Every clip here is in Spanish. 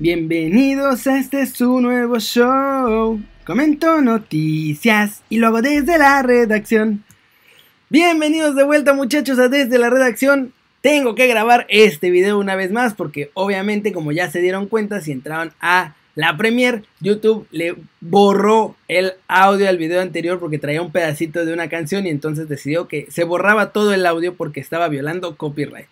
Bienvenidos a este su nuevo show. Comento noticias y luego desde la redacción. Bienvenidos de vuelta muchachos a desde la redacción. Tengo que grabar este video una vez más porque obviamente como ya se dieron cuenta si entraron a la Premier, YouTube le borró el audio al video anterior porque traía un pedacito de una canción y entonces decidió que se borraba todo el audio porque estaba violando copyright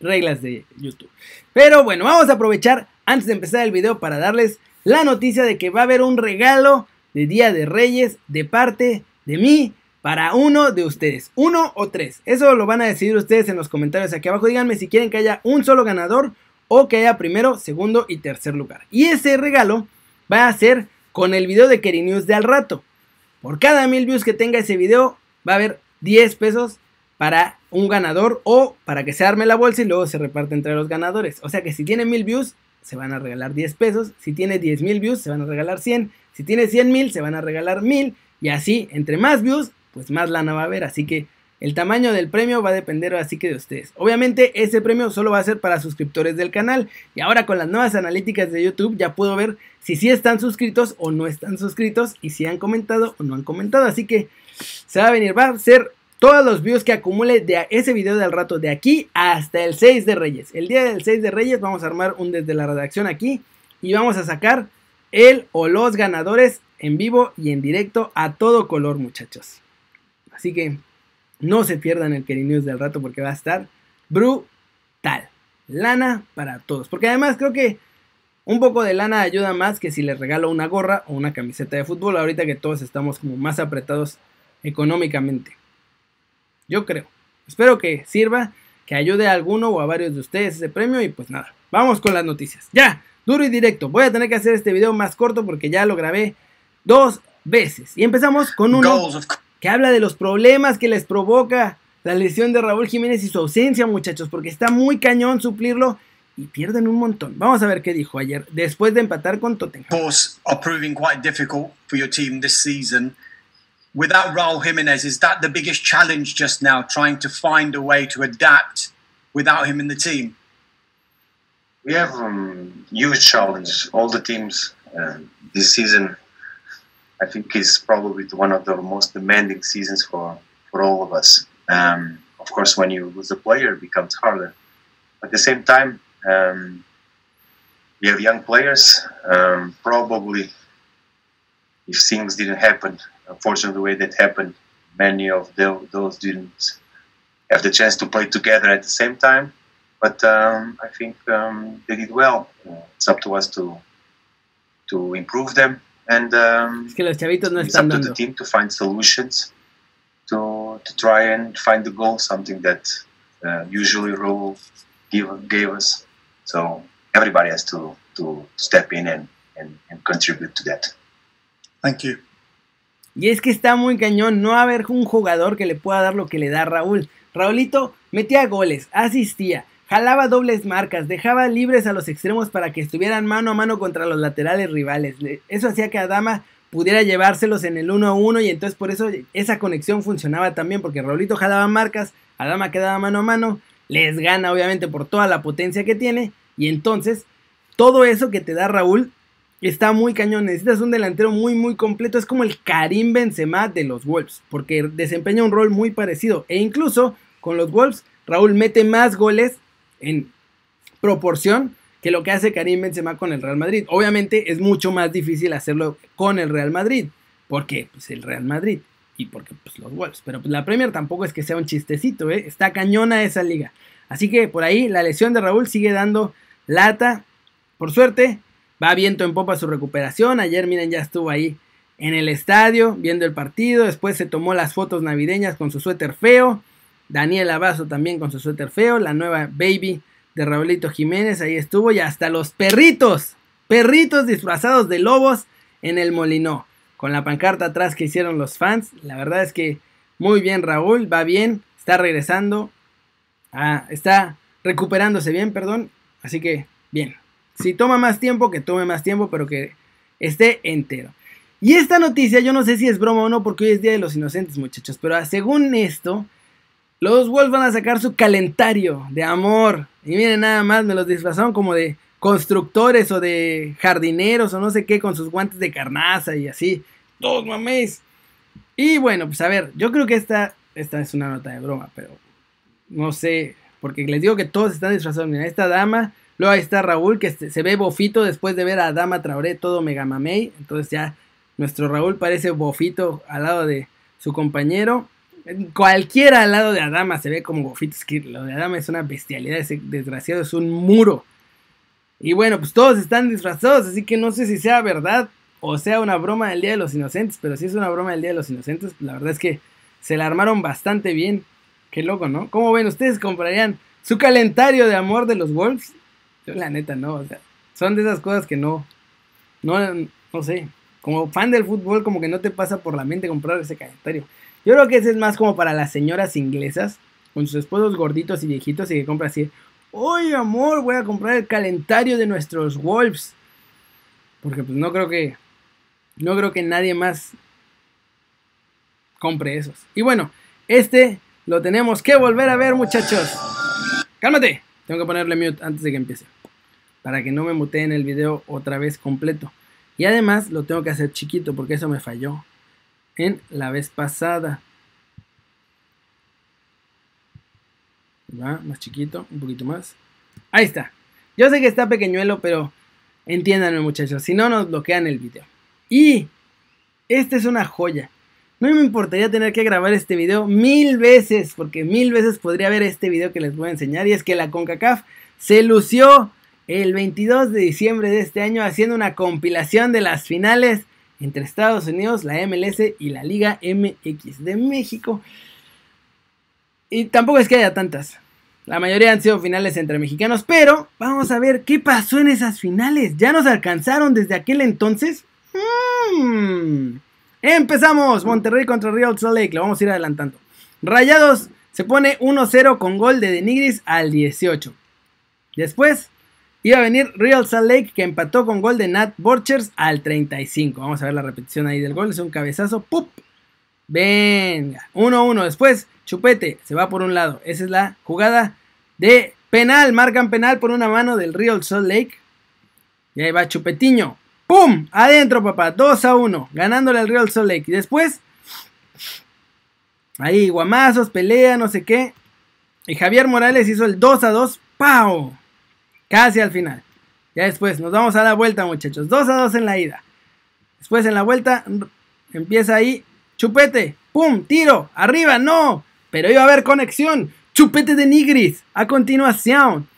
reglas de YouTube. Pero bueno, vamos a aprovechar antes de empezar el video para darles la noticia de que va a haber un regalo de Día de Reyes de parte de mí para uno de ustedes. Uno o tres. Eso lo van a decidir ustedes en los comentarios aquí abajo. Díganme si quieren que haya un solo ganador o que haya primero, segundo y tercer lugar. Y ese regalo va a ser con el video de Keri News de al rato. Por cada mil views que tenga ese video va a haber 10 pesos para un ganador o para que se arme la bolsa y luego se reparte entre los ganadores. O sea que si tiene mil views, se van a regalar 10 pesos. Si tiene 10 mil views, se van a regalar 100. Si tiene 100 mil, se van a regalar mil. Y así, entre más views, pues más lana va a haber. Así que el tamaño del premio va a depender así que de ustedes. Obviamente ese premio solo va a ser para suscriptores del canal. Y ahora con las nuevas analíticas de YouTube ya puedo ver si sí están suscritos o no están suscritos. Y si han comentado o no han comentado. Así que se va a venir, va a ser todos los views que acumule de ese video del rato de aquí hasta el 6 de Reyes. El día del 6 de Reyes vamos a armar un desde la redacción aquí y vamos a sacar el o los ganadores en vivo y en directo a todo color, muchachos. Así que no se pierdan el Keri News del rato porque va a estar brutal. Lana para todos. Porque además creo que un poco de lana ayuda más que si les regalo una gorra o una camiseta de fútbol. Ahorita que todos estamos como más apretados económicamente. Yo creo. Espero que sirva, que ayude a alguno o a varios de ustedes ese premio y pues nada, vamos con las noticias. Ya, duro y directo. Voy a tener que hacer este video más corto porque ya lo grabé dos veces. Y empezamos con uno que habla de los problemas que les provoca la lesión de Raúl Jiménez y su ausencia, muchachos, porque está muy cañón suplirlo y pierden un montón. Vamos a ver qué dijo ayer después de empatar con Tottenham. Without Raul Jimenez, is that the biggest challenge just now, trying to find a way to adapt without him in the team? We have um, huge challenge. All the teams uh, this season, I think, is probably one of the most demanding seasons for, for all of us. Um, of course, when you lose a player, it becomes harder. At the same time, um, we have young players. Um, probably, if things didn't happen unfortunately, the way that happened, many of the, those didn't have the chance to play together at the same time. But um, I think um, they did well. Uh, it's up to us to to improve them, and um, es que los no it's up to the team to find solutions to to try and find the goal, something that uh, usually Raul give, gave us. So everybody has to to step in and, and, and contribute to that. Thank you. Y es que está muy cañón no haber un jugador que le pueda dar lo que le da Raúl. Raulito metía goles, asistía, jalaba dobles marcas, dejaba libres a los extremos para que estuvieran mano a mano contra los laterales rivales. Eso hacía que Adama pudiera llevárselos en el 1 a 1 y entonces por eso esa conexión funcionaba también porque Raulito jalaba marcas, Adama quedaba mano a mano, les gana obviamente por toda la potencia que tiene y entonces todo eso que te da Raúl está muy cañón. Necesitas un delantero muy, muy completo. Es como el Karim Benzema de los Wolves, porque desempeña un rol muy parecido. E incluso con los Wolves, Raúl mete más goles en proporción que lo que hace Karim Benzema con el Real Madrid. Obviamente es mucho más difícil hacerlo con el Real Madrid, porque pues el Real Madrid y porque pues los Wolves. Pero pues, la Premier tampoco es que sea un chistecito, ¿eh? está cañona esa liga. Así que por ahí la lesión de Raúl sigue dando lata. Por suerte, Va viento en popa su recuperación. Ayer, miren, ya estuvo ahí en el estadio viendo el partido. Después se tomó las fotos navideñas con su suéter feo. Daniel Abazo también con su suéter feo. La nueva baby de Raulito Jiménez ahí estuvo. Y hasta los perritos, perritos disfrazados de lobos en el Molinó. Con la pancarta atrás que hicieron los fans. La verdad es que muy bien Raúl, va bien, está regresando. Ah, está recuperándose bien, perdón. Así que bien, si toma más tiempo, que tome más tiempo, pero que esté entero. Y esta noticia, yo no sé si es broma o no, porque hoy es Día de los Inocentes, muchachos, pero según esto, Los Wolves van a sacar su calendario de amor. Y miren nada más, me los disfrazaron como de constructores o de jardineros o no sé qué con sus guantes de carnaza y así. Todos mames. Y bueno, pues a ver, yo creo que esta, esta es una nota de broma, pero no sé, porque les digo que todos están disfrazados. Mira, esta dama, luego ahí está Raúl, que se ve bofito después de ver a Dama Traoré todo mega mamey. Entonces ya nuestro Raúl parece bofito al lado de su compañero. Cualquiera al lado de Adama se ve como bofito. Es que lo de Adama es una bestialidad, ese desgraciado es un muro. Y bueno, pues todos están disfrazados, así que no sé si sea verdad o sea una broma del Día de los Inocentes, pero si es una broma del Día de los Inocentes, la verdad es que se la armaron bastante bien. Qué loco, ¿no? ¿Cómo ven? ¿Ustedes comprarían su calendario de amor de los Wolves? Yo la neta no, o sea, son de esas cosas que no, no, no sé, como fan del fútbol como que no te pasa por la mente comprar ese calendario. Yo creo que ese es más como para las señoras inglesas, con sus esposos gorditos y viejitos y que compra así, oye amor, voy a comprar el calendario de nuestros Wolves. Porque pues no creo que no creo que nadie más compre esos. Y bueno, este lo tenemos que volver a ver, muchachos. Cálmate. Tengo que ponerle mute antes de que empiece. Para que no me muteen el video otra vez completo. Y además lo tengo que hacer chiquito porque eso me falló en la vez pasada. Va, más chiquito, un poquito más. Ahí está. Yo sé que está pequeñuelo, pero entiéndanme muchachos, si no nos bloquean el video. Y esta es una joya. No me importaría tener que grabar este video mil veces, porque mil veces podría ver este video que les voy a enseñar. Y es que la CONCACAF se lució el 22 de diciembre de este año haciendo una compilación de las finales entre Estados Unidos, la MLS y la Liga MX de México. Y tampoco es que haya tantas. La mayoría han sido finales entre mexicanos, pero vamos a ver qué pasó en esas finales. ¿Ya nos alcanzaron desde aquel entonces? Mm. Empezamos. Monterrey contra Real Salt Lake. Lo vamos a ir adelantando. Rayados se pone 1-0 con gol de Denigris al 18. Después iba a venir Real Salt Lake que empató con gol de Nat Borchers al 35. Vamos a ver la repetición ahí del gol. Es un cabezazo. ¡Pup! Venga. 1-1. Después Chupete se va por un lado. Esa es la jugada de penal. Marcan penal por una mano del Real Salt Lake. Y ahí va Chupetiño. ¡Pum! Adentro, papá. 2 a 1. Ganándole al Real Salt Lake. Y después. Ahí, guamazos, pelea, no sé qué. Y Javier Morales hizo el 2 a 2. ¡Pau! Casi al final. Ya después, nos vamos a la vuelta, muchachos. 2 a 2 en la ida. Después en la vuelta, empieza ahí. Chupete. ¡Pum! Tiro. Arriba. No. Pero iba a haber conexión. Chupete de Nigris. A continuación.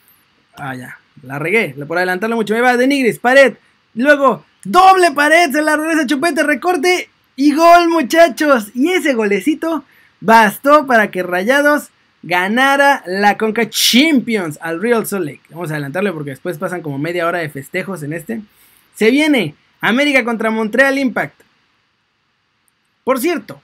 Ah, ya. La regué. Por adelantarlo mucho. Me va de Nigris. Pared. Luego, doble pared. Se la regresa Chupete. Recorte. Y gol, muchachos. Y ese golecito bastó para que Rayados ganara la Conca Champions al Real Salt Lake. Vamos a adelantarle porque después pasan como media hora de festejos en este. Se viene América contra Montreal Impact. Por cierto,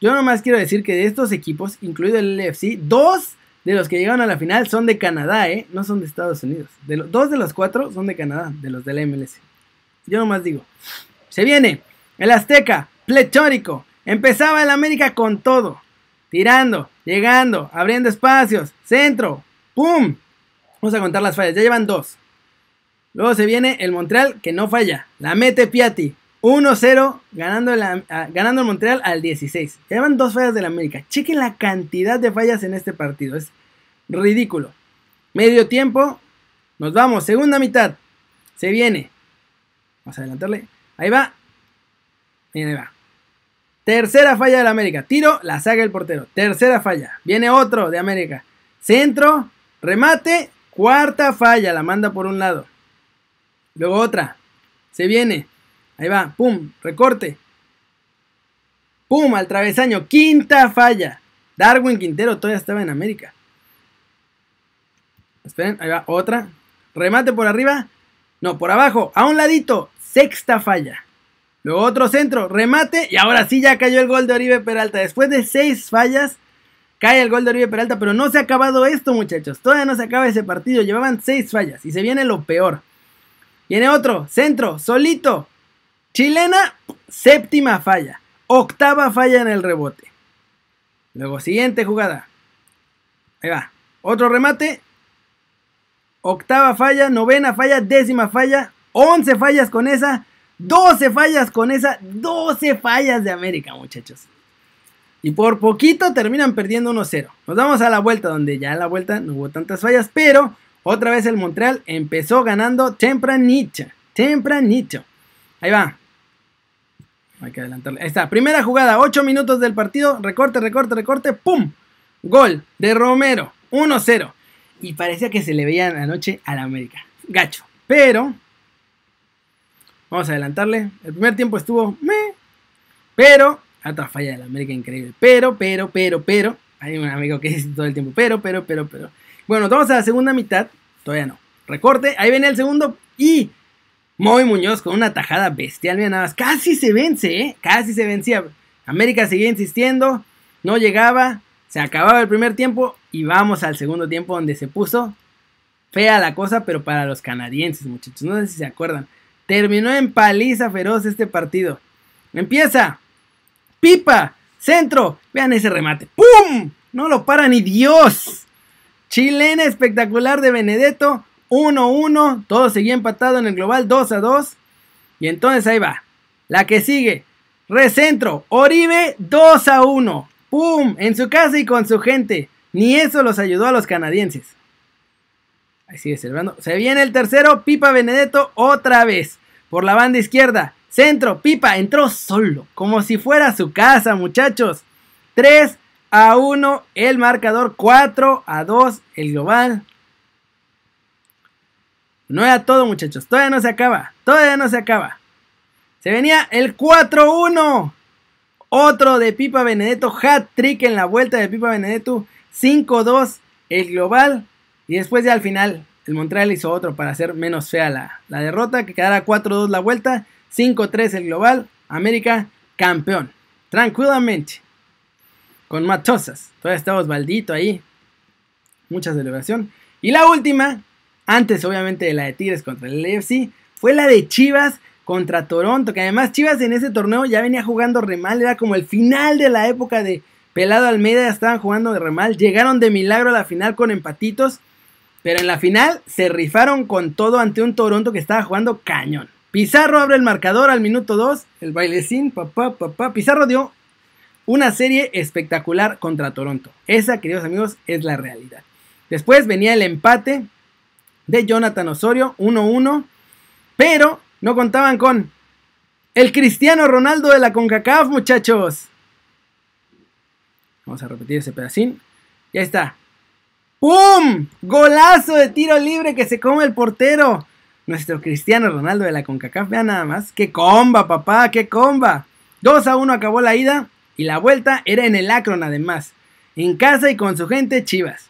yo nomás quiero decir que de estos equipos, incluido el LFC, dos de los que llegaron a la final son de Canadá, ¿eh? No son de Estados Unidos. De dos de los cuatro son de Canadá, de los del MLS. Yo nomás digo. Se viene el Azteca, pletórico. Empezaba el América con todo. Tirando, llegando, abriendo espacios. Centro. ¡Pum! Vamos a contar las fallas. Ya llevan dos. Luego se viene el Montreal que no falla. La mete Piatti. 1-0 ganando, ganando el Montreal al 16. Llevan dos fallas del América. Chequen la cantidad de fallas en este partido. Es ridículo. Medio tiempo. Nos vamos. Segunda mitad. Se viene. Vamos a adelantarle. Ahí va. ahí va. Tercera falla del América. Tiro, la saga el portero. Tercera falla. Viene otro de América. Centro, remate. Cuarta falla. La manda por un lado. Luego otra. Se viene. Ahí va, pum, recorte. Pum, al travesaño. Quinta falla. Darwin Quintero todavía estaba en América. Esperen, ahí va, otra. Remate por arriba. No, por abajo, a un ladito. Sexta falla. Luego otro centro, remate. Y ahora sí ya cayó el gol de Oribe Peralta. Después de seis fallas, cae el gol de Oribe Peralta. Pero no se ha acabado esto, muchachos. Todavía no se acaba ese partido. Llevaban seis fallas. Y se viene lo peor. Viene otro, centro, solito. Chilena, séptima falla. Octava falla en el rebote. Luego, siguiente jugada. Ahí va. Otro remate. Octava falla, novena falla, décima falla. 11 fallas con esa. 12 fallas con esa. 12 fallas de América, muchachos. Y por poquito terminan perdiendo 1-0. Nos vamos a la vuelta, donde ya en la vuelta no hubo tantas fallas. Pero otra vez el Montreal empezó ganando tempranito. Tempranito. Ahí va. Hay que adelantarle. Ahí está. Primera jugada. 8 minutos del partido. Recorte, recorte, recorte. ¡Pum! Gol de Romero. 1-0. Y parecía que se le veía anoche a la América. Gacho. Pero. Vamos a adelantarle. El primer tiempo estuvo. Meh, pero. Otra falla de la América increíble. Pero, pero, pero, pero. Hay un amigo que dice todo el tiempo. Pero, pero, pero, pero. Bueno, vamos a la segunda mitad. Todavía no. Recorte. Ahí viene el segundo. Y. Moy Muñoz con una tajada bestial. Mira nada más. Casi se vence, ¿eh? Casi se vencía. América seguía insistiendo. No llegaba. Se acababa el primer tiempo y vamos al segundo tiempo donde se puso fea la cosa, pero para los canadienses, muchachos. No sé si se acuerdan. Terminó en paliza feroz este partido. Empieza. Pipa. Centro. Vean ese remate. ¡Pum! No lo para ni Dios. Chilena espectacular de Benedetto. 1-1. Todo seguía empatado en el global 2-2. Y entonces ahí va. La que sigue. Recentro. Oribe 2-1. ¡Pum! En su casa y con su gente. Ni eso los ayudó a los canadienses. Ahí sigue celebrando. Se viene el tercero. Pipa Benedetto otra vez. Por la banda izquierda. Centro. Pipa entró solo. Como si fuera su casa, muchachos. 3 a 1 el marcador. 4 a 2 el global. No era todo, muchachos. Todavía no se acaba. Todavía no se acaba. Se venía el 4-1. Otro de Pipa Benedetto, hat trick en la vuelta de Pipa Benedetto, 5-2 el global. Y después ya al final el Montreal hizo otro para hacer menos fea la, la derrota, que quedara 4-2 la vuelta, 5-3 el global. América campeón, tranquilamente. Con Matosas, todavía está Osvaldito ahí. Mucha celebración. Y la última, antes obviamente de la de Tigres contra el LFC, fue la de Chivas contra Toronto, que además Chivas en ese torneo ya venía jugando re mal, era como el final de la época de Pelado Almeida, estaban jugando de re mal, llegaron de milagro a la final con empatitos, pero en la final se rifaron con todo ante un Toronto que estaba jugando cañón. Pizarro abre el marcador al minuto 2, el bailecín, papá, papá. Pizarro dio una serie espectacular contra Toronto. Esa, queridos amigos, es la realidad. Después venía el empate de Jonathan Osorio, 1-1, pero no contaban con el Cristiano Ronaldo de la CONCACAF, muchachos. Vamos a repetir ese pedacín. Ya está. ¡Pum! Golazo de tiro libre que se come el portero. Nuestro Cristiano Ronaldo de la CONCACAF. Vean nada más. ¡Qué comba, papá! ¡Qué comba! 2 a 1 acabó la ida. Y la vuelta era en el Akron además. En casa y con su gente Chivas.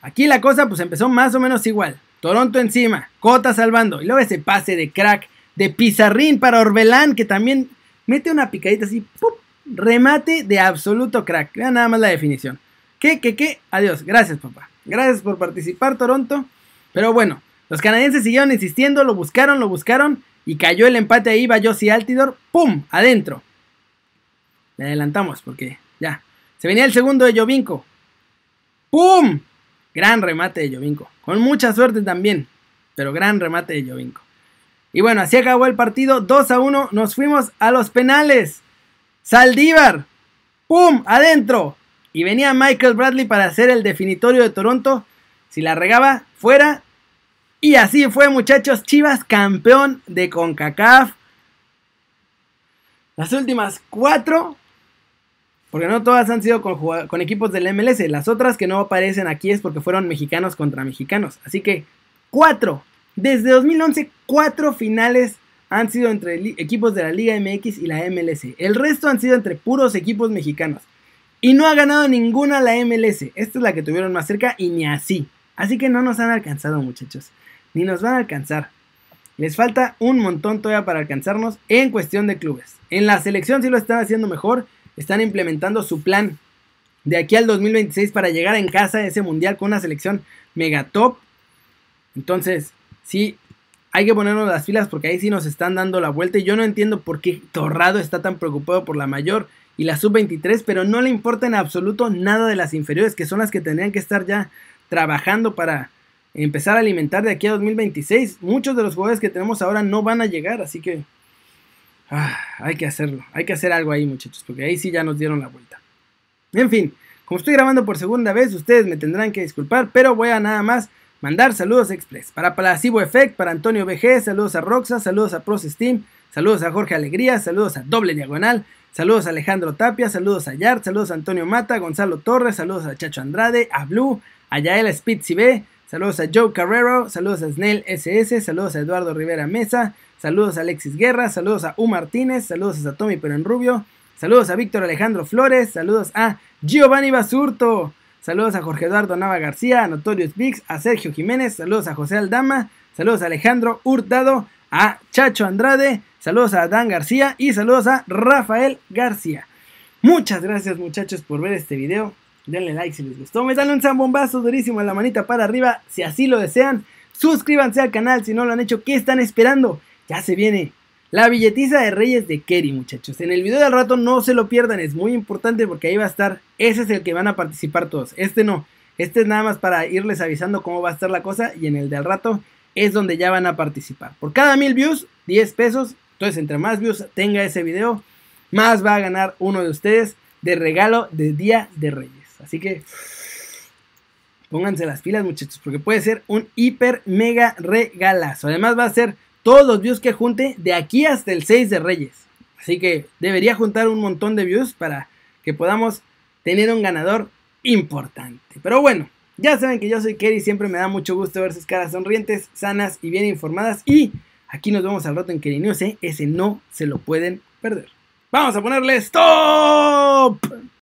Aquí la cosa pues empezó más o menos igual. Toronto encima, Cota salvando. Y luego ese pase de crack de Pizarrín para Orbelán, que también mete una picadita así. ¡pum! Remate de absoluto crack. Vean nada más la definición. ¿Qué, qué, qué? Adiós. Gracias, papá. Gracias por participar, Toronto. Pero bueno, los canadienses siguieron insistiendo, lo buscaron, lo buscaron. Y cayó el empate ahí, va Josie Altidor. ¡Pum! Adentro. Le adelantamos porque ya. Se venía el segundo de Jovinko. ¡Pum! Gran remate de Jovinko. Con mucha suerte también. Pero gran remate de Jovinko. Y bueno, así acabó el partido. 2 a 1. Nos fuimos a los penales. Saldívar. ¡Pum! Adentro. Y venía Michael Bradley para hacer el definitorio de Toronto. Si la regaba, fuera. Y así fue, muchachos. Chivas campeón de CONCACAF. Las últimas cuatro porque no todas han sido con, equipos del MLS. Las otras que no aparecen aquí es porque fueron mexicanos contra mexicanos. Así que cuatro. Desde 2011, cuatro finales han sido entre equipos de la Liga MX y la MLS. El resto han sido entre puros equipos mexicanos. Y no ha ganado ninguna la MLS. Esta es la que tuvieron más cerca y ni así. Así que no nos han alcanzado muchachos. Ni nos van a alcanzar. Les falta un montón todavía para alcanzarnos en cuestión de clubes. En la selección sí lo están haciendo mejor están implementando su plan de aquí al 2026 para llegar en casa a ese mundial con una selección mega top. Entonces, sí, hay que ponernos las filas porque ahí sí nos están dando la vuelta. Y yo no entiendo por qué Torrado está tan preocupado por la mayor y la sub-23, pero no le importa en absoluto nada de las inferiores, que son las que tendrían que estar ya trabajando para empezar a alimentar de aquí a 2026. Muchos de los jugadores que tenemos ahora no van a llegar, así que ah, hay que hacerlo, hay que hacer algo ahí muchachos, porque ahí sí ya nos dieron la vuelta. En fin, como estoy grabando por segunda vez, ustedes me tendrán que disculpar, pero voy a nada más mandar saludos express. Para Placebo Effect, para Antonio BG, saludos a Roxa, saludos a Process Team, saludos a Jorge Alegría, saludos a Doble Diagonal, saludos a Alejandro Tapia, saludos a Yard, saludos a Antonio Mata, Gonzalo Torres, saludos a Chacho Andrade, a Blue, a Yael Spitzy B, saludos a Joe Carrero, saludos a Snell SS, saludos a Eduardo Rivera Mesa, saludos a Alexis Guerra, saludos a U Martínez, saludos a Satomi Rubio, saludos a Víctor Alejandro Flores, saludos a Giovanni Basurto. Saludos a Jorge Eduardo Nava García, a Notorious Biggs, a Sergio Jiménez, saludos a José Aldama, saludos a Alejandro Hurtado, a Chacho Andrade, saludos a Dan García y saludos a Rafael García. Muchas gracias muchachos por ver este video. Denle like si les gustó. Me sale un zambombazo durísimo en la manita para arriba si así lo desean. Suscríbanse al canal si no lo han hecho. ¿Qué están esperando? Ya se viene la billetiza de Reyes de Kerry, muchachos. En el video del rato no se lo pierdan, es muy importante porque ahí va a estar. Ese es el que van a participar todos. Este no. Este es nada más para irles avisando cómo va a estar la cosa. Y en el del rato es donde ya van a participar. Por cada mil views, 10 pesos. Entonces, entre más views tenga ese video, más va a ganar uno de ustedes de regalo de Día de Reyes. Así que pónganse las pilas, muchachos, porque puede ser un hiper mega regalazo. Además, va a ser todos los views que junte de aquí hasta el 6 de Reyes. Así que debería juntar un montón de views para que podamos tener un ganador importante. Pero bueno, ya saben que yo soy Kerry, siempre me da mucho gusto ver sus caras sonrientes, sanas y bien informadas. Y aquí nos vemos al rato en Kerry News, ¿eh? ese no se lo pueden perder. Vamos a ponerle stop.